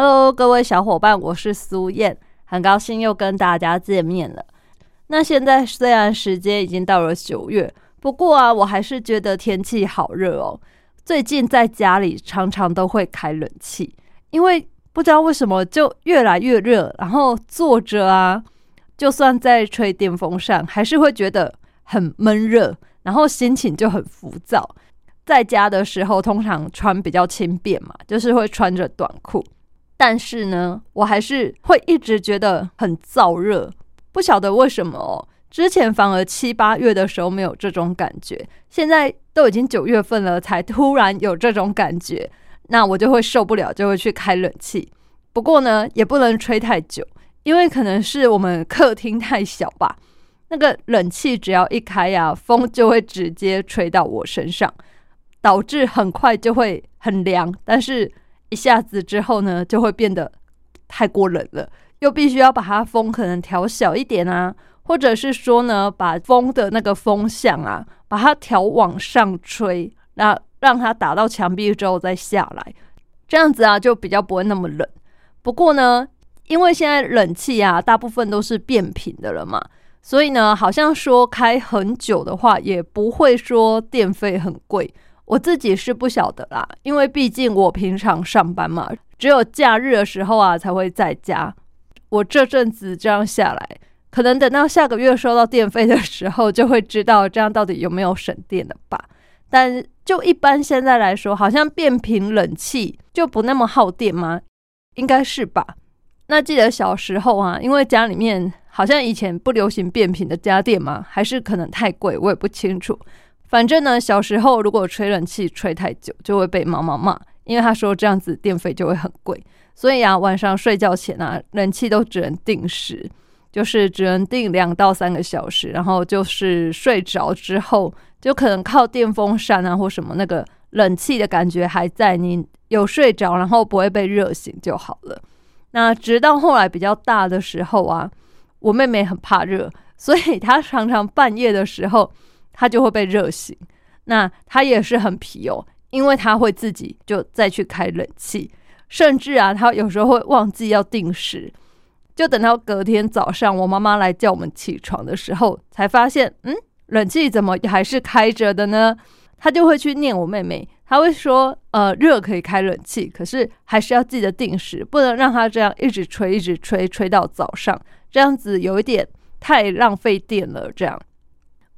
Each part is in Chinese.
？Hello，各位小伙伴，我是苏燕，很高兴又跟大家见面了。那现在虽然时间已经到了九月，不过啊，我还是觉得天气好热哦。最近在家里常常都会开冷气，因为不知道为什么就越来越热，然后坐着啊，就算在吹电风扇，还是会觉得很闷热，然后心情就很浮躁。在家的时候，通常穿比较轻便嘛，就是会穿着短裤。但是呢，我还是会一直觉得很燥热，不晓得为什么哦。之前反而七八月的时候没有这种感觉，现在都已经九月份了，才突然有这种感觉，那我就会受不了，就会去开冷气。不过呢，也不能吹太久，因为可能是我们客厅太小吧，那个冷气只要一开呀，风就会直接吹到我身上，导致很快就会很凉。但是一下子之后呢，就会变得太过冷了，又必须要把它风可能调小一点啊，或者是说呢，把风的那个风向啊，把它调往上吹，那让它打到墙壁之后再下来，这样子啊，就比较不会那么冷。不过呢，因为现在冷气啊，大部分都是变频的了嘛，所以呢，好像说开很久的话，也不会说电费很贵。我自己是不晓得啦，因为毕竟我平常上班嘛，只有假日的时候啊才会在家。我这阵子这样下来，可能等到下个月收到电费的时候，就会知道这样到底有没有省电了吧。但就一般现在来说，好像变频冷气就不那么耗电吗？应该是吧。那记得小时候啊，因为家里面好像以前不流行变频的家电嘛，还是可能太贵，我也不清楚。反正呢，小时候如果吹冷气吹太久，就会被妈妈骂，因为她说这样子电费就会很贵。所以啊，晚上睡觉前啊，冷气都只能定时，就是只能定两到三个小时。然后就是睡着之后，就可能靠电风扇啊或什么那个冷气的感觉还在，你有睡着，然后不会被热醒就好了。那直到后来比较大的时候啊，我妹妹很怕热，所以她常常半夜的时候。他就会被热醒，那他也是很皮哦，因为他会自己就再去开冷气，甚至啊，他有时候会忘记要定时，就等到隔天早上我妈妈来叫我们起床的时候，才发现，嗯，冷气怎么还是开着的呢？他就会去念我妹妹，他会说，呃，热可以开冷气，可是还是要记得定时，不能让他这样一直吹，一直吹，吹到早上，这样子有一点太浪费电了，这样。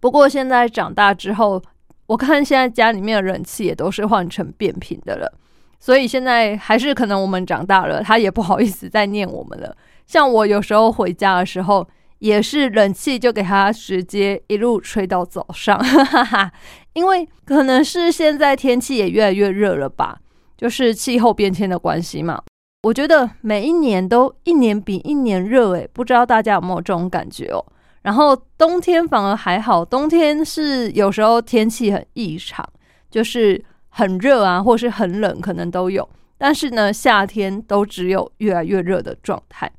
不过现在长大之后，我看现在家里面的冷气也都是换成变频的了，所以现在还是可能我们长大了，他也不好意思再念我们了。像我有时候回家的时候，也是冷气就给他直接一路吹到早上，哈哈，因为可能是现在天气也越来越热了吧，就是气候变迁的关系嘛。我觉得每一年都一年比一年热，诶，不知道大家有没有这种感觉哦？然后冬天反而还好，冬天是有时候天气很异常，就是很热啊，或是很冷，可能都有。但是呢，夏天都只有越来越热的状态。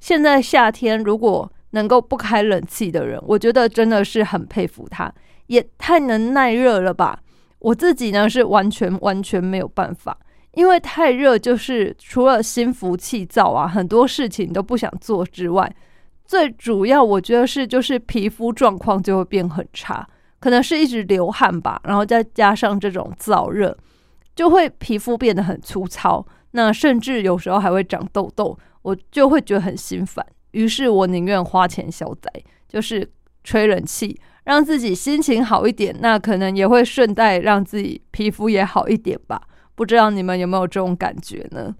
现在夏天如果能够不开冷气的人，我觉得真的是很佩服他，也太能耐热了吧。我自己呢是完全完全没有办法，因为太热，就是除了心浮气躁啊，很多事情都不想做之外。最主要，我觉得是就是皮肤状况就会变很差，可能是一直流汗吧，然后再加上这种燥热，就会皮肤变得很粗糙，那甚至有时候还会长痘痘，我就会觉得很心烦。于是我宁愿花钱消灾，就是吹冷气，让自己心情好一点，那可能也会顺带让自己皮肤也好一点吧。不知道你们有没有这种感觉呢？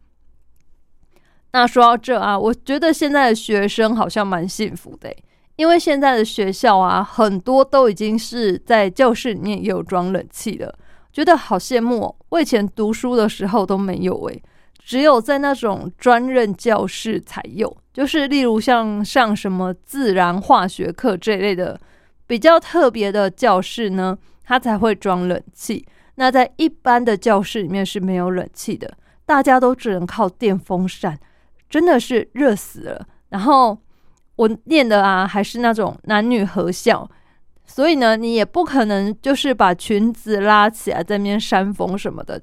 那说到这啊，我觉得现在的学生好像蛮幸福的，因为现在的学校啊，很多都已经是在教室里面有装冷气了，觉得好羡慕。哦。我以前读书的时候都没有诶，只有在那种专任教室才有，就是例如像上什么自然化学课这类的比较特别的教室呢，它才会装冷气。那在一般的教室里面是没有冷气的，大家都只能靠电风扇，真的是热死了。然后我念的啊，还是那种男女合校，所以呢，你也不可能就是把裙子拉起来在那边扇风什么的。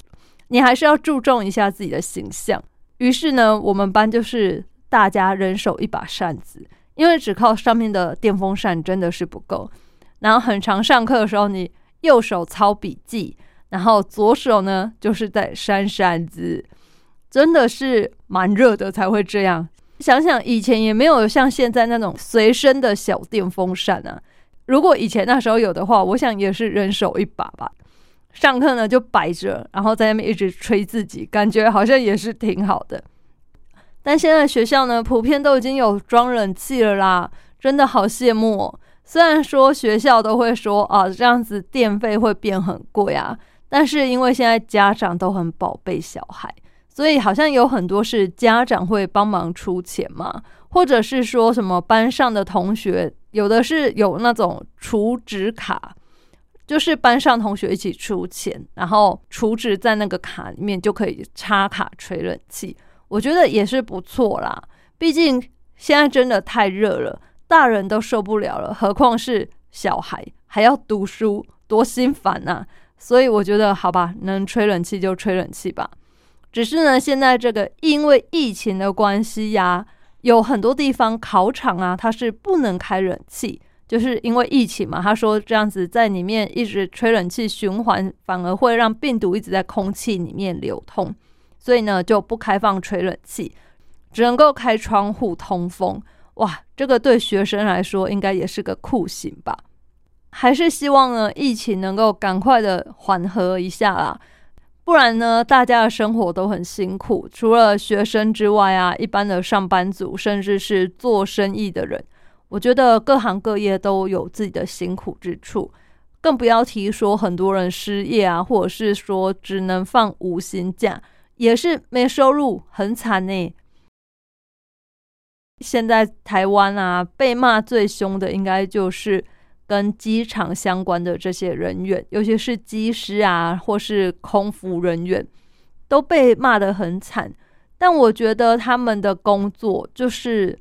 你还是要注重一下自己的形象。于是呢，我们班就是大家人手一把扇子，因为只靠上面的电风扇真的是不够。然后很长上课的时候，你右手抄笔记，然后左手呢就是在扇扇子，真的是蛮热的才会这样。想想以前也没有像现在那种随身的小电风扇啊。如果以前那时候有的话，我想也是人手一把吧。上课呢就摆着，然后在那边一直吹自己，感觉好像也是挺好的。但现在学校呢，普遍都已经有装冷气了啦，真的好羡慕哦。虽然说学校都会说啊，这样子电费会变很贵啊，但是因为现在家长都很宝贝小孩，所以好像有很多是家长会帮忙出钱嘛，或者是说什么班上的同学，有的是有那种储值卡。就是班上同学一起出钱，然后储值在那个卡里面，就可以插卡吹冷气。我觉得也是不错啦。毕竟现在真的太热了，大人都受不了了，何况是小孩还要读书，多心烦呐！所以我觉得好吧，能吹冷气就吹冷气吧。只是呢，现在这个因为疫情的关系呀，有很多地方考场啊，它是不能开冷气。就是因为疫情嘛，他说这样子在里面一直吹冷气循环，反而会让病毒一直在空气里面流通，所以呢就不开放吹冷气，只能够开窗户通风。哇，这个对学生来说应该也是个酷刑吧？还是希望呢疫情能够赶快的缓和一下啦，不然呢大家的生活都很辛苦，除了学生之外啊，一般的上班族，甚至是做生意的人。我觉得各行各业都有自己的辛苦之处，更不要提说很多人失业啊，或者是说只能放无薪假，也是没收入，很惨呢。现在台湾啊，被骂最凶的应该就是跟机场相关的这些人员，尤其是机师啊，或是空服人员，都被骂得很惨。但我觉得他们的工作就是。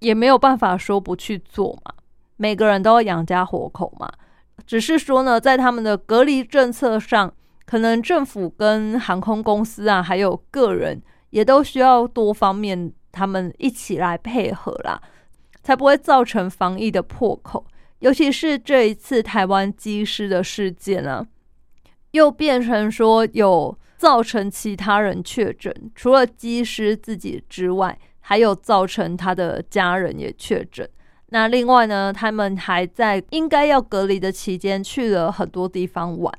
也没有办法说不去做嘛，每个人都要养家活口嘛。只是说呢，在他们的隔离政策上，可能政府跟航空公司啊，还有个人也都需要多方面他们一起来配合啦，才不会造成防疫的破口。尤其是这一次台湾机师的事件啊，又变成说有造成其他人确诊，除了机师自己之外。还有造成他的家人也确诊，那另外呢，他们还在应该要隔离的期间去了很多地方玩，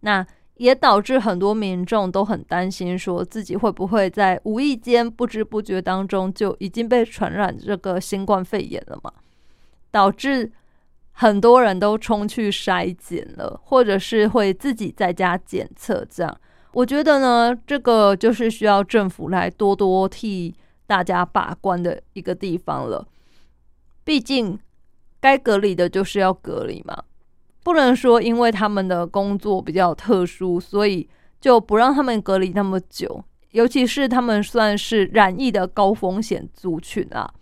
那也导致很多民众都很担心，说自己会不会在无意间不知不觉当中就已经被传染这个新冠肺炎了嘛？导致很多人都冲去筛检了，或者是会自己在家检测。这样，我觉得呢，这个就是需要政府来多多替。大家把关的一个地方了，毕竟该隔离的就是要隔离嘛，不能说因为他们的工作比较特殊，所以就不让他们隔离那么久。尤其是他们算是染疫的高风险族群啊，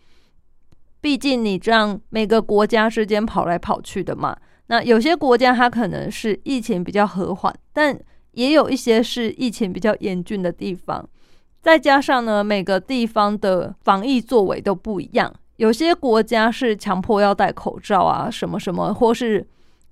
毕竟你这样每个国家之间跑来跑去的嘛，那有些国家它可能是疫情比较和缓，但也有一些是疫情比较严峻的地方。再加上呢，每个地方的防疫作为都不一样，有些国家是强迫要戴口罩啊，什么什么，或是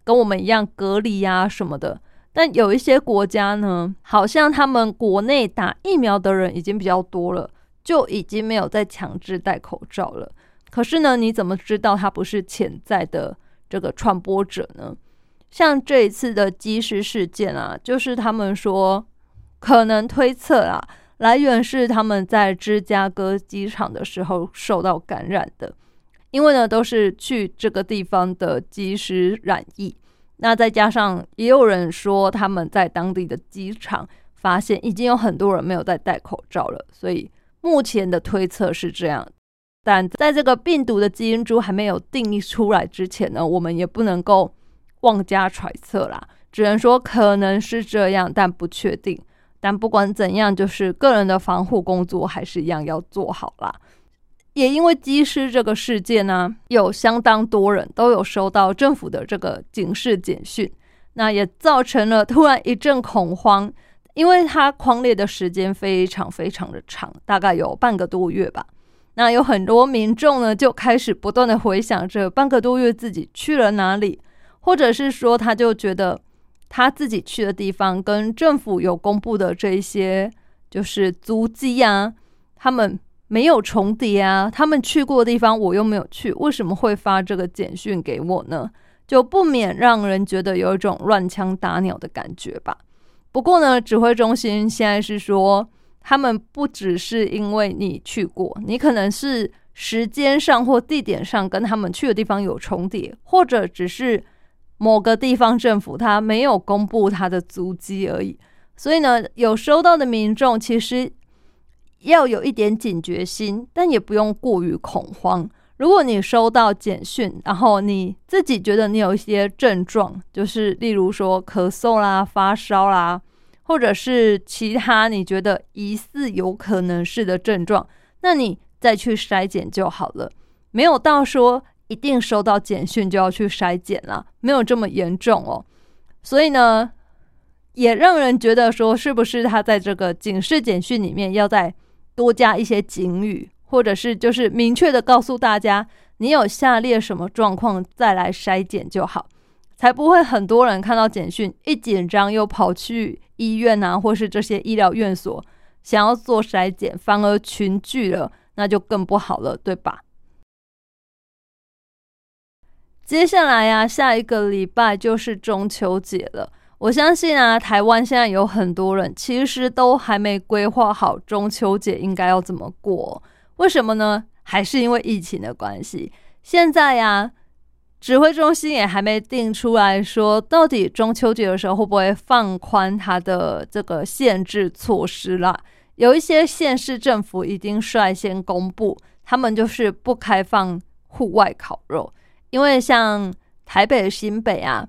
跟我们一样隔离啊什么的。但有一些国家呢，好像他们国内打疫苗的人已经比较多了，就已经没有再强制戴口罩了。可是呢，你怎么知道他不是潜在的这个传播者呢？像这一次的机师事件啊，就是他们说可能推测啊。来源是他们在芝加哥机场的时候受到感染的，因为呢都是去这个地方的机师染疫，那再加上也有人说他们在当地的机场发现已经有很多人没有再戴口罩了，所以目前的推测是这样。但在这个病毒的基因株还没有定义出来之前呢，我们也不能够妄加揣测啦，只能说可能是这样，但不确定。但不管怎样，就是个人的防护工作还是一样要做好啦。也因为机师这个事件呢，有相当多人都有收到政府的这个警示简讯，那也造成了突然一阵恐慌，因为它狂烈的时间非常非常的长，大概有半个多月吧。那有很多民众呢，就开始不断的回想着半个多月自己去了哪里，或者是说他就觉得。他自己去的地方跟政府有公布的这一些就是足迹啊，他们没有重叠啊，他们去过的地方我又没有去，为什么会发这个简讯给我呢？就不免让人觉得有一种乱枪打鸟的感觉吧。不过呢，指挥中心现在是说，他们不只是因为你去过，你可能是时间上或地点上跟他们去的地方有重叠，或者只是。某个地方政府他没有公布他的足迹而已，所以呢，有收到的民众其实要有一点警觉心，但也不用过于恐慌。如果你收到简讯，然后你自己觉得你有一些症状，就是例如说咳嗽啦、发烧啦，或者是其他你觉得疑似有可能是的症状，那你再去筛检就好了，没有到说。一定收到简讯就要去筛检了，没有这么严重哦。所以呢，也让人觉得说，是不是他在这个警示简讯里面要再多加一些警语，或者是就是明确的告诉大家，你有下列什么状况再来筛检就好，才不会很多人看到简讯一紧张又跑去医院啊，或是这些医疗院所想要做筛检，反而群聚了，那就更不好了，对吧？接下来呀，下一个礼拜就是中秋节了。我相信啊，台湾现在有很多人其实都还没规划好中秋节应该要怎么过。为什么呢？还是因为疫情的关系。现在呀，指挥中心也还没定出来说，到底中秋节的时候会不会放宽它的这个限制措施啦。有一些县市政府已经率先公布，他们就是不开放户外烤肉。因为像台北新北啊，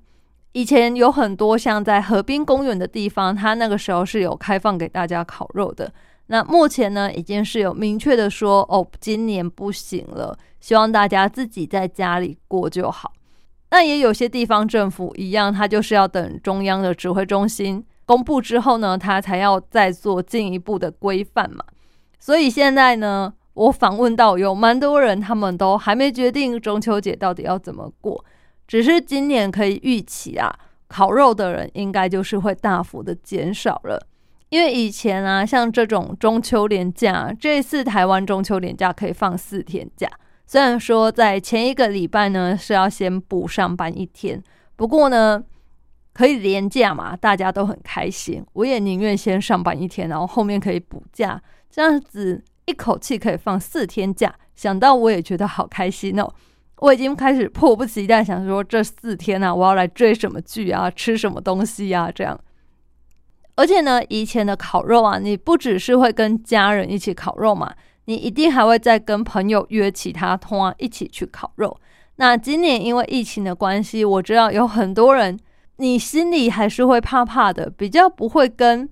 以前有很多像在河滨公园的地方，它那个时候是有开放给大家烤肉的。那目前呢，已经是有明确的说，哦，今年不行了，希望大家自己在家里过就好。那也有些地方政府一样，它就是要等中央的指挥中心公布之后呢，它才要再做进一步的规范嘛。所以现在呢。我访问到有蛮多人，他们都还没决定中秋节到底要怎么过，只是今年可以预期啊，烤肉的人应该就是会大幅的减少了。因为以前啊，像这种中秋连假，这次台湾中秋连假可以放四天假，虽然说在前一个礼拜呢是要先补上班一天，不过呢可以连假嘛，大家都很开心。我也宁愿先上班一天，然后后面可以补假，这样子。一口气可以放四天假，想到我也觉得好开心哦！我已经开始迫不及待想说这四天啊，我要来追什么剧啊，吃什么东西啊，这样。而且呢，以前的烤肉啊，你不只是会跟家人一起烤肉嘛，你一定还会再跟朋友约其他通啊，一起去烤肉。那今年因为疫情的关系，我知道有很多人，你心里还是会怕怕的，比较不会跟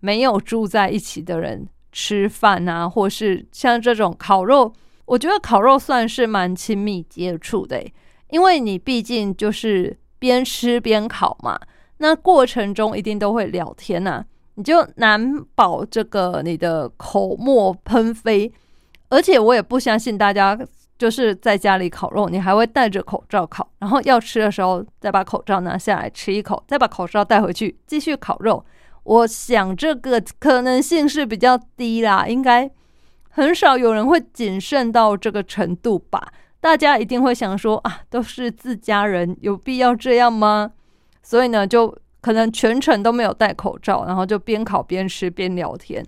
没有住在一起的人。吃饭啊，或是像这种烤肉，我觉得烤肉算是蛮亲密接触的，因为你毕竟就是边吃边烤嘛，那过程中一定都会聊天呐，你就难保这个你的口沫喷飞，而且我也不相信大家就是在家里烤肉，你还会戴着口罩烤，然后要吃的时候再把口罩拿下来吃一口，再把口罩带回去继续烤肉。我想这个可能性是比较低啦，应该很少有人会谨慎到这个程度吧。大家一定会想说啊，都是自家人，有必要这样吗？所以呢，就可能全程都没有戴口罩，然后就边烤边吃边聊天。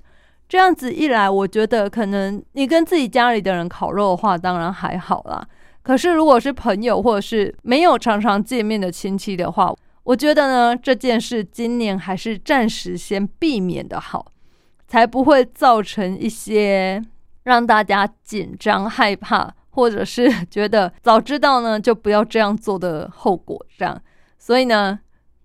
这样子一来，我觉得可能你跟自己家里的人烤肉的话，当然还好啦。可是如果是朋友或者是没有常常见面的亲戚的话，我觉得呢，这件事今年还是暂时先避免的好，才不会造成一些让大家紧张害怕，或者是 觉得早知道呢就不要这样做的后果。这样，所以呢，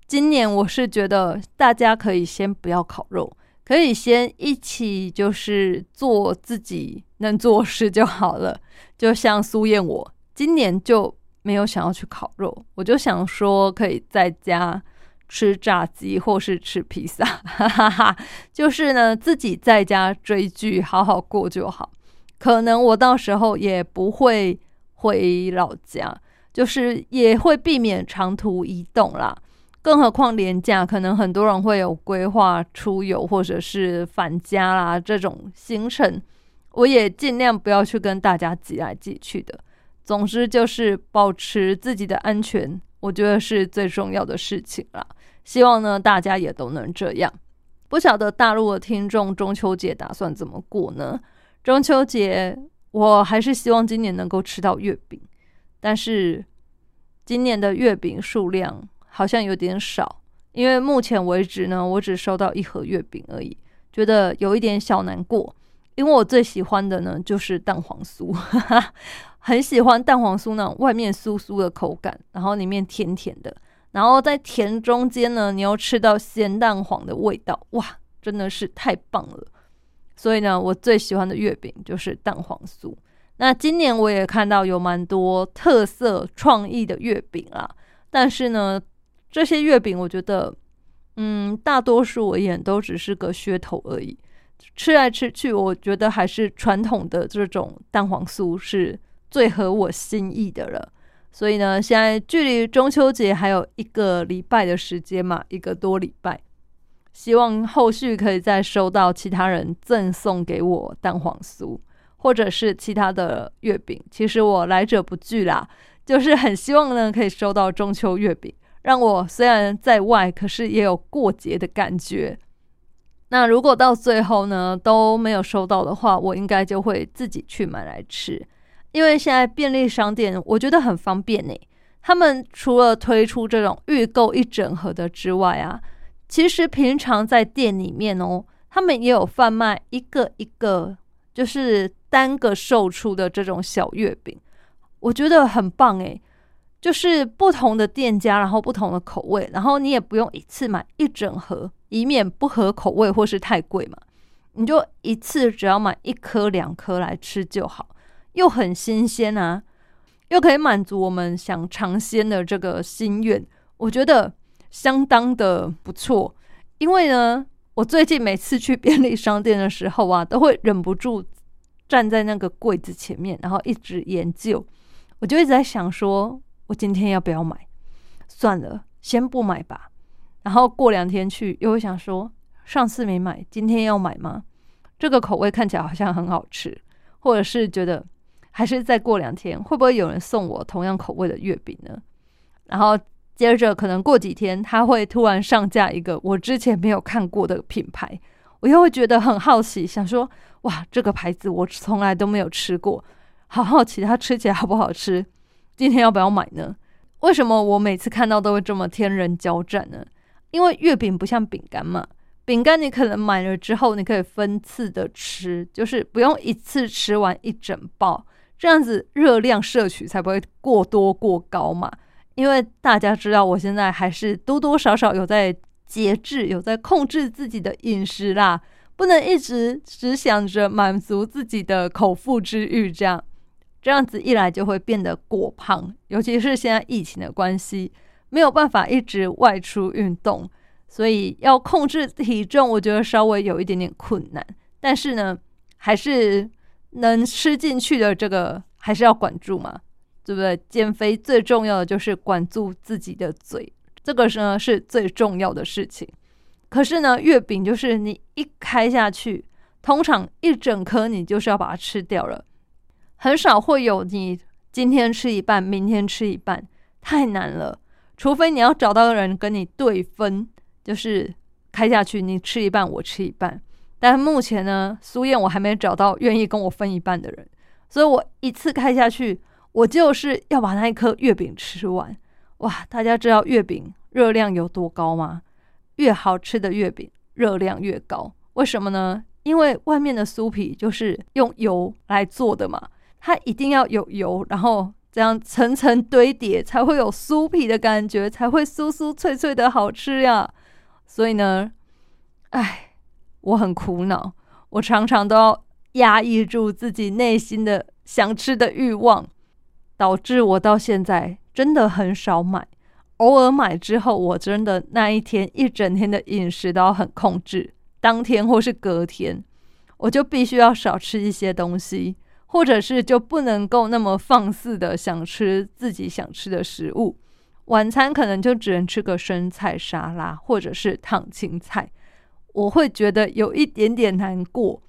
今年我是觉得大家可以先不要烤肉，可以先一起就是做自己能做事就好了。就像苏燕，我今年就。没有想要去烤肉，我就想说可以在家吃炸鸡或是吃披萨，哈哈哈。就是呢，自己在家追剧，好好过就好。可能我到时候也不会回老家，就是也会避免长途移动啦。更何况年假，可能很多人会有规划出游或者是返家啦这种行程，我也尽量不要去跟大家挤来挤去的。总之就是保持自己的安全，我觉得是最重要的事情啦。希望呢大家也都能这样。不晓得大陆的听众中秋节打算怎么过呢？中秋节我还是希望今年能够吃到月饼，但是今年的月饼数量好像有点少，因为目前为止呢，我只收到一盒月饼而已，觉得有一点小难过。因为我最喜欢的呢就是蛋黄酥。很喜欢蛋黄酥那种外面酥酥的口感，然后里面甜甜的，然后在甜中间呢，你又吃到咸蛋黄的味道，哇，真的是太棒了！所以呢，我最喜欢的月饼就是蛋黄酥。那今年我也看到有蛮多特色创意的月饼啊，但是呢，这些月饼我觉得，嗯，大多数而言都只是个噱头而已。吃来吃去，我觉得还是传统的这种蛋黄酥是。最合我心意的了，所以呢，现在距离中秋节还有一个礼拜的时间嘛，一个多礼拜，希望后续可以再收到其他人赠送给我蛋黄酥，或者是其他的月饼。其实我来者不拒啦，就是很希望呢可以收到中秋月饼，让我虽然在外，可是也有过节的感觉。那如果到最后呢都没有收到的话，我应该就会自己去买来吃。因为现在便利商店我觉得很方便呢，他们除了推出这种预购一整盒的之外啊，其实平常在店里面哦，他们也有贩卖一个一个就是单个售出的这种小月饼，我觉得很棒诶，就是不同的店家，然后不同的口味，然后你也不用一次买一整盒，以免不合口味或是太贵嘛，你就一次只要买一颗两颗来吃就好。又很新鲜啊，又可以满足我们想尝鲜的这个心愿，我觉得相当的不错。因为呢，我最近每次去便利商店的时候啊，都会忍不住站在那个柜子前面，然后一直研究。我就一直在想，说我今天要不要买？算了，先不买吧。然后过两天去，又会想说，上次没买，今天要买吗？这个口味看起来好像很好吃，或者是觉得。还是再过两天，会不会有人送我同样口味的月饼呢？然后接着可能过几天，他会突然上架一个我之前没有看过的品牌，我又会觉得很好奇，想说哇，这个牌子我从来都没有吃过，好好奇它吃起来好不好吃？今天要不要买呢？为什么我每次看到都会这么天人交战呢？因为月饼不像饼干嘛，饼干你可能买了之后，你可以分次的吃，就是不用一次吃完一整包。这样子热量摄取才不会过多过高嘛？因为大家知道，我现在还是多多少少有在节制，有在控制自己的饮食啦，不能一直只想着满足自己的口腹之欲，这样这样子一来就会变得过胖，尤其是现在疫情的关系，没有办法一直外出运动，所以要控制体重，我觉得稍微有一点点困难，但是呢，还是。能吃进去的这个还是要管住嘛，对不对？减肥最重要的就是管住自己的嘴，这个呢是最重要的事情。可是呢，月饼就是你一开下去，通常一整颗你就是要把它吃掉了，很少会有你今天吃一半，明天吃一半，太难了。除非你要找到人跟你对分，就是开下去，你吃一半，我吃一半。但目前呢，苏燕我还没找到愿意跟我分一半的人，所以我一次开下去，我就是要把那一颗月饼吃完。哇，大家知道月饼热量有多高吗？越好吃的月饼热量越高，为什么呢？因为外面的酥皮就是用油来做的嘛，它一定要有油，然后这样层层堆叠，才会有酥皮的感觉，才会酥酥脆脆的好吃呀。所以呢，唉，我很苦恼，我常常都要压抑住自己内心的想吃的欲望，导致我到现在真的很少买。偶尔买之后，我真的那一天一整天的饮食都要很控制。当天或是隔天，我就必须要少吃一些东西，或者是就不能够那么放肆的想吃自己想吃的食物。晚餐可能就只能吃个生菜沙拉，或者是烫青菜。我会觉得有一点点难过，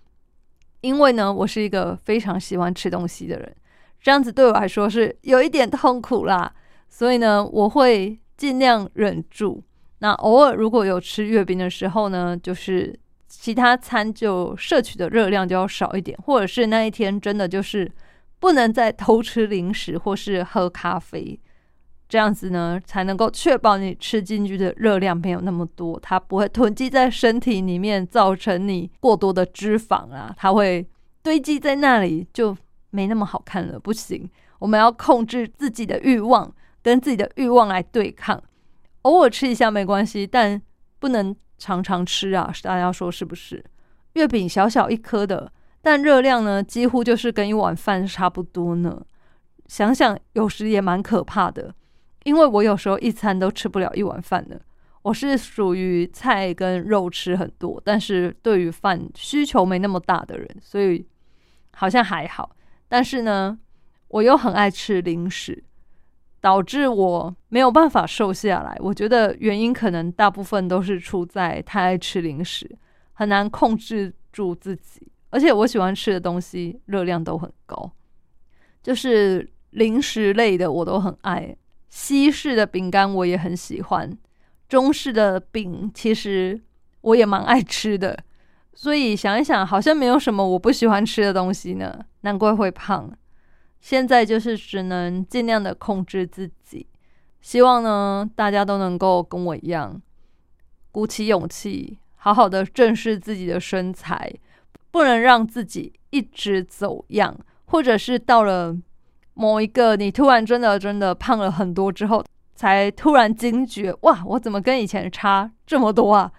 因为呢，我是一个非常喜欢吃东西的人，这样子对我来说是有一点痛苦啦。所以呢，我会尽量忍住。那偶尔如果有吃月饼的时候呢，就是。其他餐就摄取的热量就要少一点，或者是那一天真的就是不能再偷吃零食或是喝咖啡，这样子呢才能够确保你吃进去的热量没有那么多，它不会囤积在身体里面造成你过多的脂肪啊，它会堆积在那里就没那么好看了。不行，我们要控制自己的欲望，跟自己的欲望来对抗。偶尔吃一下没关系，但不能。常常吃啊，大家说是不是？月饼小小一颗的，但热量呢，几乎就是跟一碗饭差不多呢。想想有时也蛮可怕的，因为我有时候一餐都吃不了一碗饭的。我是属于菜跟肉吃很多，但是对于饭需求没那么大的人，所以好像还好。但是呢，我又很爱吃零食。导致我没有办法瘦下来，我觉得原因可能大部分都是出在太爱吃零食，很难控制住自己。而且我喜欢吃的东西热量都很高，就是零食类的我都很爱。西式的饼干我也很喜欢，中式的饼其实我也蛮爱吃的。所以想一想，好像没有什么我不喜欢吃的东西呢，难怪会胖。现在就是只能尽量的控制自己，希望呢大家都能够跟我一样，鼓起勇气，好好的正视自己的身材，不能让自己一直走样，或者是到了某一个你突然真的真的胖了很多之后，才突然惊觉，哇，我怎么跟以前差这么多啊？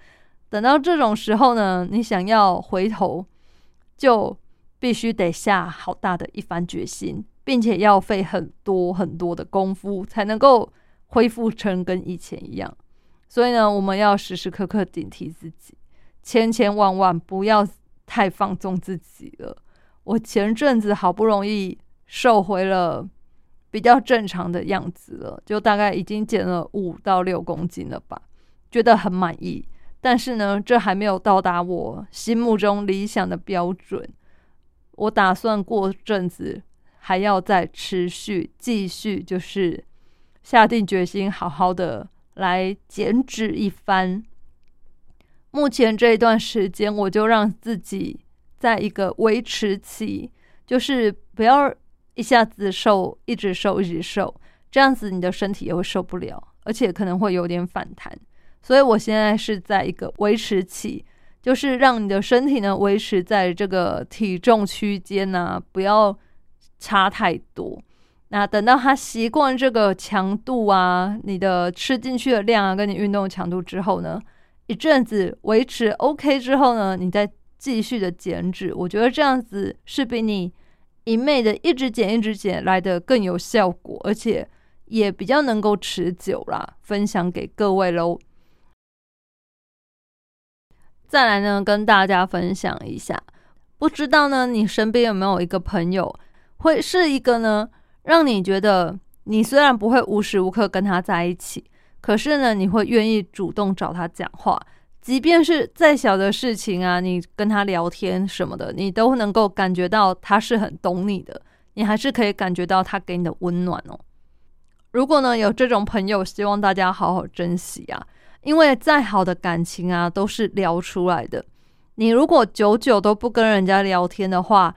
等到这种时候呢，你想要回头就。必须得下好大的一番决心，并且要费很多很多的功夫，才能够恢复成跟以前一样。所以呢，我们要时时刻刻警惕自己，千千万万不要太放纵自己了。我前阵子好不容易瘦回了比较正常的样子了，就大概已经减了五到六公斤了吧，觉得很满意。但是呢，这还没有到达我心目中理想的标准。我打算过阵子还要再持续继续，就是下定决心好好的来减脂一番。目前这一段时间，我就让自己在一个维持期，就是不要一下子瘦，一直瘦，一直瘦，这样子你的身体也会受不了，而且可能会有点反弹。所以我现在是在一个维持期。就是让你的身体呢维持在这个体重区间呢，不要差太多。那等到他习惯这个强度啊，你的吃进去的量啊，跟你运动强度之后呢，一阵子维持 OK 之后呢，你再继续的减脂。我觉得这样子是比你一昧的一直减一直减来的更有效果，而且也比较能够持久啦。分享给各位喽。再来呢，跟大家分享一下，不知道呢，你身边有没有一个朋友，会是一个呢，让你觉得你虽然不会无时无刻跟他在一起，可是呢，你会愿意主动找他讲话，即便是再小的事情啊，你跟他聊天什么的，你都能够感觉到他是很懂你的，你还是可以感觉到他给你的温暖哦。如果呢有这种朋友，希望大家好好珍惜啊。因为再好的感情啊，都是聊出来的。你如果久久都不跟人家聊天的话，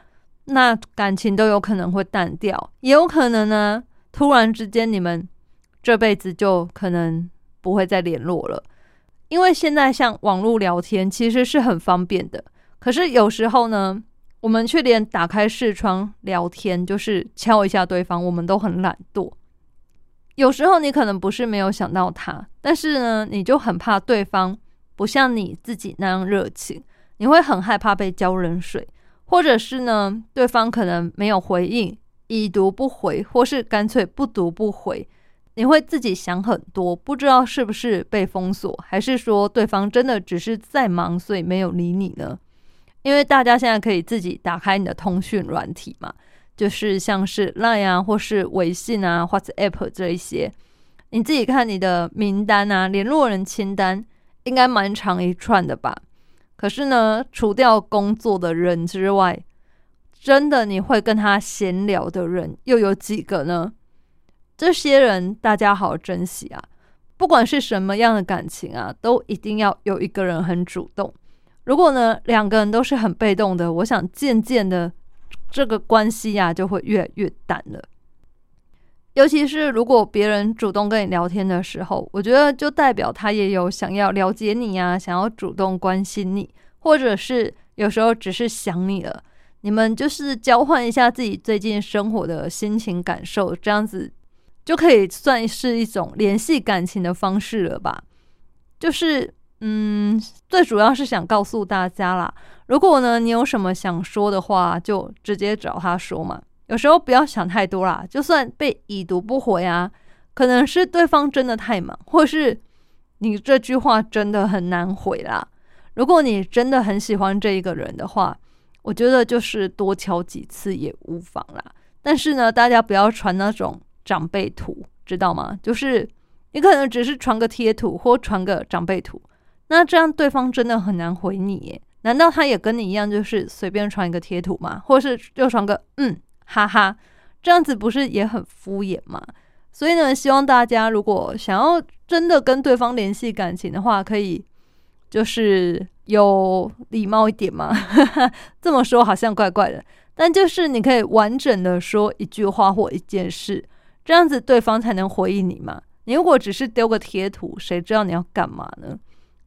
那感情都有可能会淡掉，也有可能呢，突然之间你们这辈子就可能不会再联络了。因为现在像网络聊天其实是很方便的，可是有时候呢，我们却连打开视窗聊天，就是敲一下对方，我们都很懒惰。有时候你可能不是没有想到他，但是呢，你就很怕对方不像你自己那样热情，你会很害怕被浇冷水，或者是呢，对方可能没有回应，已读不回，或是干脆不读不回，你会自己想很多，不知道是不是被封锁，还是说对方真的只是在忙，所以没有理你呢？因为大家现在可以自己打开你的通讯软体嘛。就是像是 Line 啊，或是微信啊，或者 App 这一些，你自己看你的名单啊，联络人清单应该蛮长一串的吧？可是呢，除掉工作的人之外，真的你会跟他闲聊的人又有几个呢？这些人大家好好珍惜啊！不管是什么样的感情啊，都一定要有一个人很主动。如果呢，两个人都是很被动的，我想渐渐的。这个关系呀，就会越来越淡了。尤其是如果别人主动跟你聊天的时候，我觉得就代表他也有想要了解你啊，想要主动关心你，或者是有时候只是想你了。你们就是交换一下自己最近生活的心情感受，这样子就可以算是一种联系感情的方式了吧？就是。嗯，最主要是想告诉大家啦，如果呢你有什么想说的话，就直接找他说嘛。有时候不要想太多啦，就算被已读不回啊，可能是对方真的太忙，或是你这句话真的很难回啦。如果你真的很喜欢这一个人的话，我觉得就是多敲几次也无妨啦。但是呢，大家不要传那种长辈图，知道吗？就是你可能只是传个贴图或传个长辈图。那这样对方真的很难回你？难道他也跟你一样，就是随便传一个贴图吗？或是就传个嗯哈哈，这样子不是也很敷衍吗？所以呢，希望大家如果想要真的跟对方联系感情的话，可以就是有礼貌一点嘛。这么说好像怪怪的，但就是你可以完整的说一句话或一件事，这样子对方才能回应你嘛。你如果只是丢个贴图，谁知道你要干嘛呢？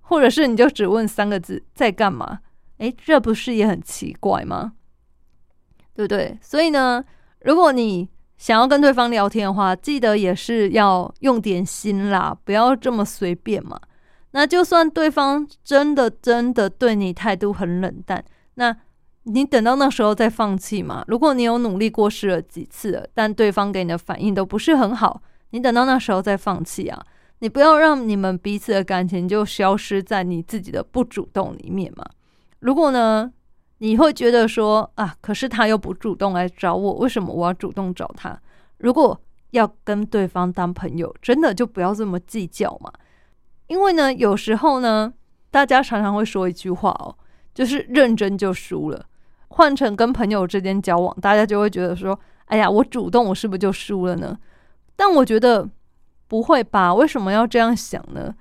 或者是你就只问三个字在干嘛？诶，这不是也很奇怪吗？对不对？所以呢，如果你想要跟对方聊天的话，记得也是要用点心啦，不要这么随便嘛。那就算对方真的真的对你态度很冷淡，那你等到那时候再放弃嘛。如果你有努力过试了几次了，但对方给你的反应都不是很好，你等到那时候再放弃啊。你不要让你们彼此的感情就消失在你自己的不主动里面嘛。如果呢，你会觉得说啊，可是他又不主动来找我，为什么我要主动找他？如果要跟对方当朋友，真的就不要这么计较嘛。因为呢，有时候呢，大家常常会说一句话哦，就是认真就输了。换成跟朋友之间交往，大家就会觉得说，哎呀，我主动，我是不是就输了呢？但我觉得。不会吧？为什么要这样想呢？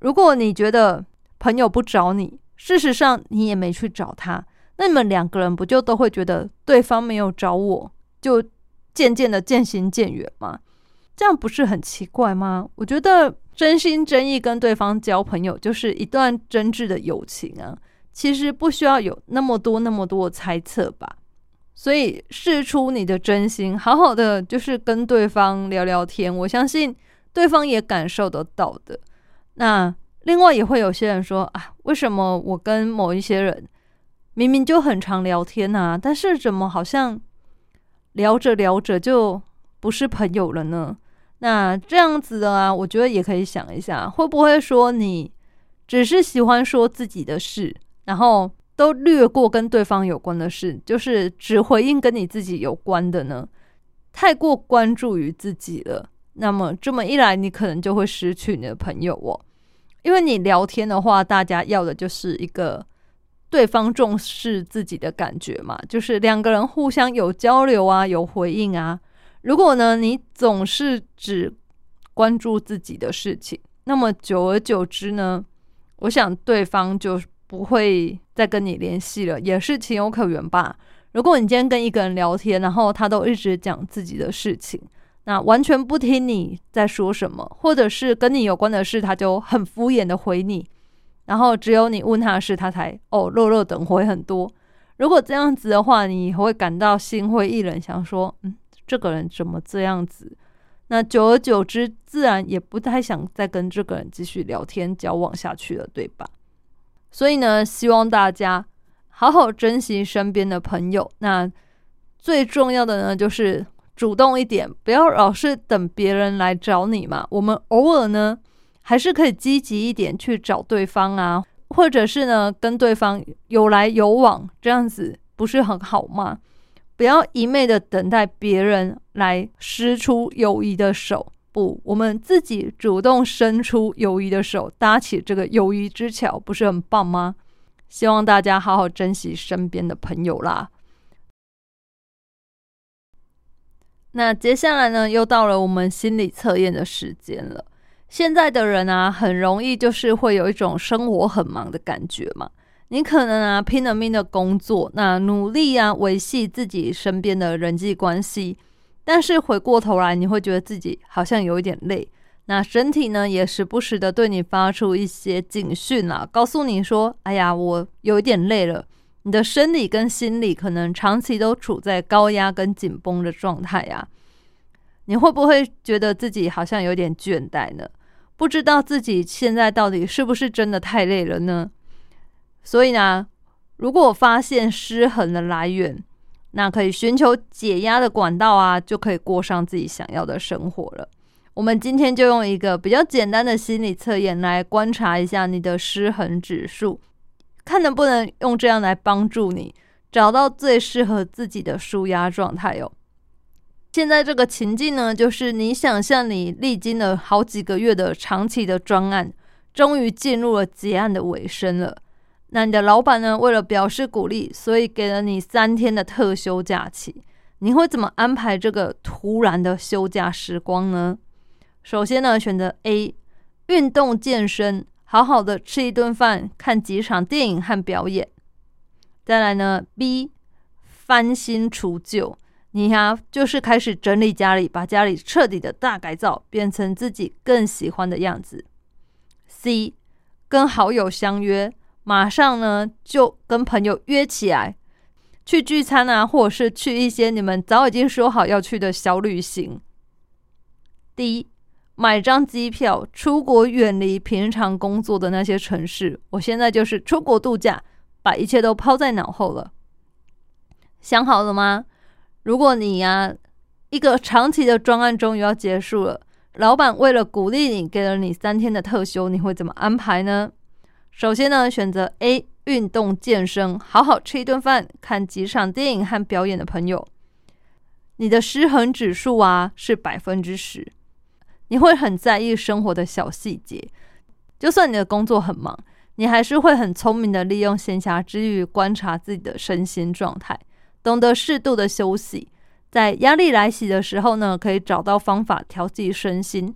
如果你觉得朋友不找你，事实上你也没去找他，那你们两个人不就都会觉得对方没有找我，就渐渐的渐行渐远吗？这样不是很奇怪吗？我觉得真心真意跟对方交朋友，就是一段真挚的友情啊。其实不需要有那么多那么多猜测吧。所以试出你的真心，好好的就是跟对方聊聊天，我相信。对方也感受得到的。那另外也会有些人说啊，为什么我跟某一些人明明就很常聊天啊，但是怎么好像聊着聊着就不是朋友了呢？那这样子的啊，我觉得也可以想一下，会不会说你只是喜欢说自己的事，然后都略过跟对方有关的事，就是只回应跟你自己有关的呢？太过关注于自己了。那么这么一来，你可能就会失去你的朋友哦，因为你聊天的话，大家要的就是一个对方重视自己的感觉嘛，就是两个人互相有交流啊，有回应啊。如果呢，你总是只关注自己的事情，那么久而久之呢，我想对方就不会再跟你联系了，也是情有可原吧。如果你今天跟一个人聊天，然后他都一直讲自己的事情。那完全不听你在说什么，或者是跟你有关的事，他就很敷衍的回你，然后只有你问他的事，他才哦热热等回很多。如果这样子的话，你会感到心灰意冷，想说，嗯，这个人怎么这样子？那久而久之，自然也不太想再跟这个人继续聊天交往下去了，对吧？所以呢，希望大家好好珍惜身边的朋友。那最重要的呢，就是主动一点，不要老是等别人来找你嘛。我们偶尔呢，还是可以积极一点去找对方啊，或者是呢，跟对方有来有往，这样子不是很好吗？不要一昧的等待别人来施出友谊的手，不，我们自己主动伸出友谊的手，搭起这个友谊之桥，不是很棒吗？希望大家好好珍惜身边的朋友啦。那接下来呢，又到了我们心理测验的时间了。现在的人啊，很容易就是会有一种生活很忙的感觉嘛。你可能啊拼了命的工作，那努力啊维系自己身边的人际关系，但是回过头来，你会觉得自己好像有一点累。那身体呢也时不时的对你发出一些警讯啊，告诉你说：“哎呀，我有一点累了。”你的生理跟心理可能长期都处在高压跟紧绷的状态啊。你会不会觉得自己好像有点倦怠呢？不知道自己现在到底是不是真的太累了呢？所以呢，如果发现失衡的来源，那可以寻求解压的管道啊，就可以过上自己想要的生活了。我们今天就用一个比较简单的心理测验来观察一下你的失衡指数，看能不能用这样来帮助你找到最适合自己的舒压状态哦。现在这个情境呢，就是你想象你历经了好几个月的长期的专案，终于进入了结案的尾声了。那你的老板呢？为了表示鼓励，所以给了你三天的特休假期。你会怎么安排这个突然的休假时光呢？首先呢，选择 A，运动健身，好好的吃一顿饭，看几场电影和表演。再来呢，B，翻新除旧，你呀就是开始整理家里，把家里彻底的大改造，变成自己更喜欢的样子。C，跟好友相约。马上呢，就跟朋友约起来去聚餐啊，或者是去一些你们早已经说好要去的小旅行。第一，买张机票出国，远离平常工作的那些城市。我现在就是出国度假，把一切都抛在脑后了。想好了吗？如果你呀，一个长期的专案终于要结束了，老板为了鼓励你，给了你三天的特休，你会怎么安排呢？首先呢，选择 A 运动健身，好好吃一顿饭，看几场电影和表演的朋友。你的失衡指数啊是百分之十，你会很在意生活的小细节。就算你的工作很忙，你还是会很聪明的利用闲暇之余观察自己的身心状态，懂得适度的休息。在压力来袭的时候呢，可以找到方法调剂身心。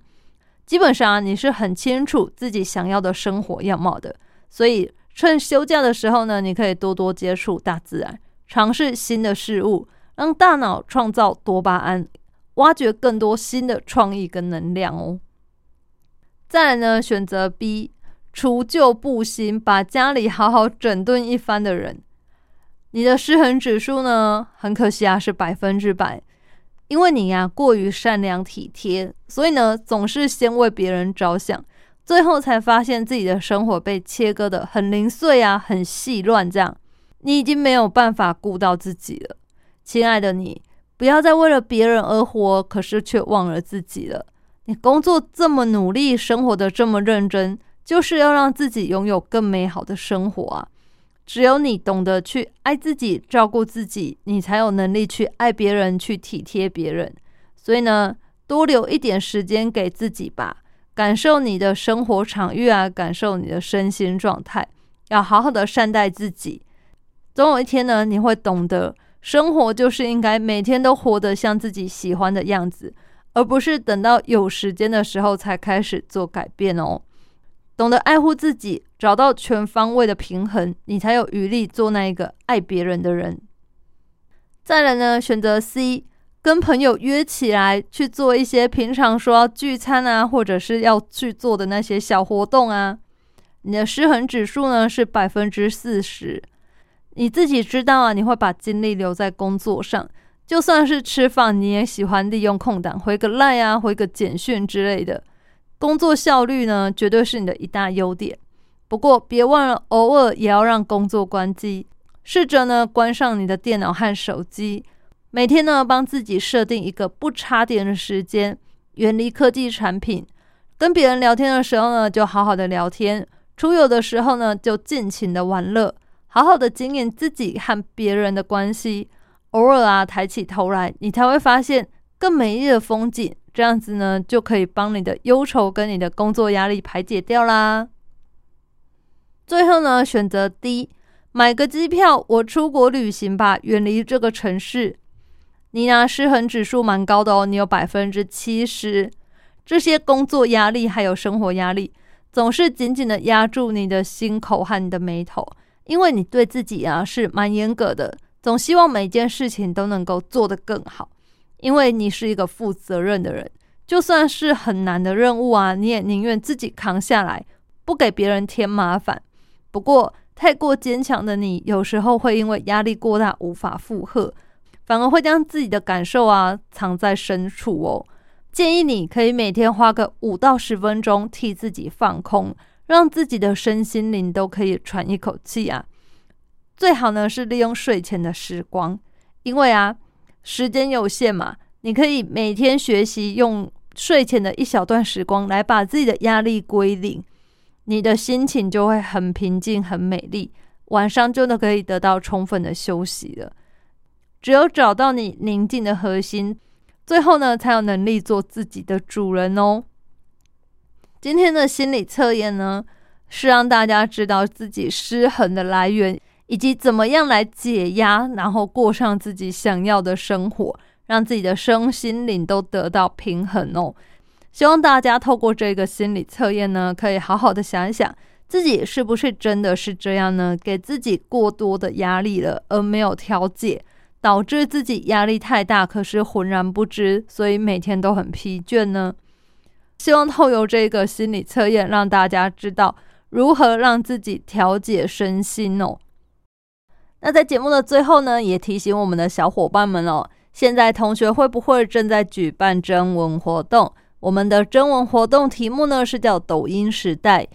基本上啊你是很清楚自己想要的生活样貌的。所以，趁休假的时候呢，你可以多多接触大自然，尝试新的事物，让大脑创造多巴胺，挖掘更多新的创意跟能量哦。再来呢，选择 B，除旧布新，把家里好好整顿一番的人，你的失衡指数呢，很可惜啊，是百分之百，因为你呀过于善良体贴，所以呢，总是先为别人着想。最后才发现自己的生活被切割的很零碎啊，很细乱。这样，你已经没有办法顾到自己了，亲爱的你，不要再为了别人而活，可是却忘了自己了。你工作这么努力，生活的这么认真，就是要让自己拥有更美好的生活啊！只有你懂得去爱自己、照顾自己，你才有能力去爱别人、去体贴别人。所以呢，多留一点时间给自己吧。感受你的生活场域啊，感受你的身心状态，要好好的善待自己。总有一天呢，你会懂得，生活就是应该每天都活得像自己喜欢的样子，而不是等到有时间的时候才开始做改变哦。懂得爱护自己，找到全方位的平衡，你才有余力做那一个爱别人的人。再来呢，选择 C，跟朋友约起来去做一些平常说聚餐啊，或者是要去做的那些小活动啊。你的失衡指数呢是百分之四十，你自己知道啊，你会把精力留在工作上，就算是吃饭，你也喜欢利用空档回个赖啊，回个简讯之类的。工作效率呢，绝对是你的一大优点。不过别忘了，偶尔也要让工作关机，试着呢关上你的电脑和手机。每天呢，帮自己设定一个不插电的时间，远离科技产品。跟别人聊天的时候呢，就好好的聊天；出游的时候呢，就尽情的玩乐，好好的经营自己和别人的关系。偶尔啊，抬起头来，你才会发现更美丽的风景。这样子呢，就可以帮你的忧愁跟你的工作压力排解掉啦。最后呢，选择 D，买个机票，我出国旅行吧，远离这个城市。你呢？失衡指数蛮高的哦，你有百分之七十。这些工作压力还有生活压力，总是紧紧的压住你的心口和你的眉头，因为你对自己啊是蛮严格的，总希望每件事情都能够做得更好。因为你是一个负责任的人，就算是很难的任务啊，你也宁愿自己扛下来，不给别人添麻烦。不过，太过坚强的你，有时候会因为压力过大无法负荷。反而会将自己的感受啊藏在深处哦。建议你可以每天花个五到十分钟替自己放空，让自己的身心灵都可以喘一口气啊。最好呢是利用睡前的时光，因为啊时间有限嘛，你可以每天学习用睡前的一小段时光来把自己的压力归零，你的心情就会很平静、很美丽，晚上就能可以得到充分的休息了。只有找到你宁静的核心，最后呢，才有能力做自己的主人哦。今天的心理测验呢，是让大家知道自己失衡的来源，以及怎么样来解压，然后过上自己想要的生活，让自己的身心灵都得到平衡哦。希望大家透过这个心理测验呢，可以好好的想一想，自己是不是真的是这样呢？给自己过多的压力了，而没有调节。导致自己压力太大，可是浑然不知，所以每天都很疲倦呢。希望透过这个心理测验，让大家知道如何让自己调节身心哦。那在节目的最后呢，也提醒我们的小伙伴们哦，现在同学会不会正在举办征文活动？我们的征文活动题目呢是叫“抖音时代”，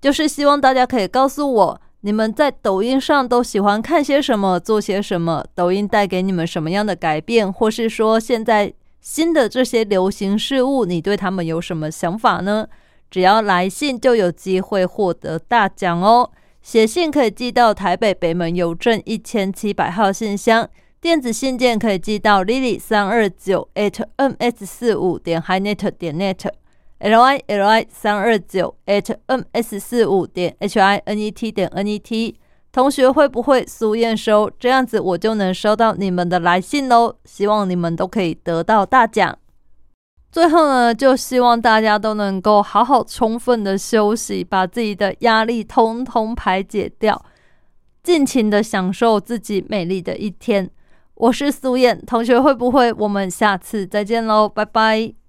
就是希望大家可以告诉我。你们在抖音上都喜欢看些什么，做些什么？抖音带给你们什么样的改变，或是说现在新的这些流行事物，你对他们有什么想法呢？只要来信就有机会获得大奖哦！写信可以寄到台北北门邮政一千七百号信箱，电子信件可以寄到 lily 三二九 at ms 四五点 hi net 点 net。l i l i 三二九 at m s 四五点 h i n e t 点 n e t，同学会不会苏验收？这样子我就能收到你们的来信喽。希望你们都可以得到大奖。最后呢，就希望大家都能够好好充分的休息，把自己的压力通通排解掉，尽情的享受自己美丽的一天。我是苏燕同学，会不会？我们下次再见喽，拜拜。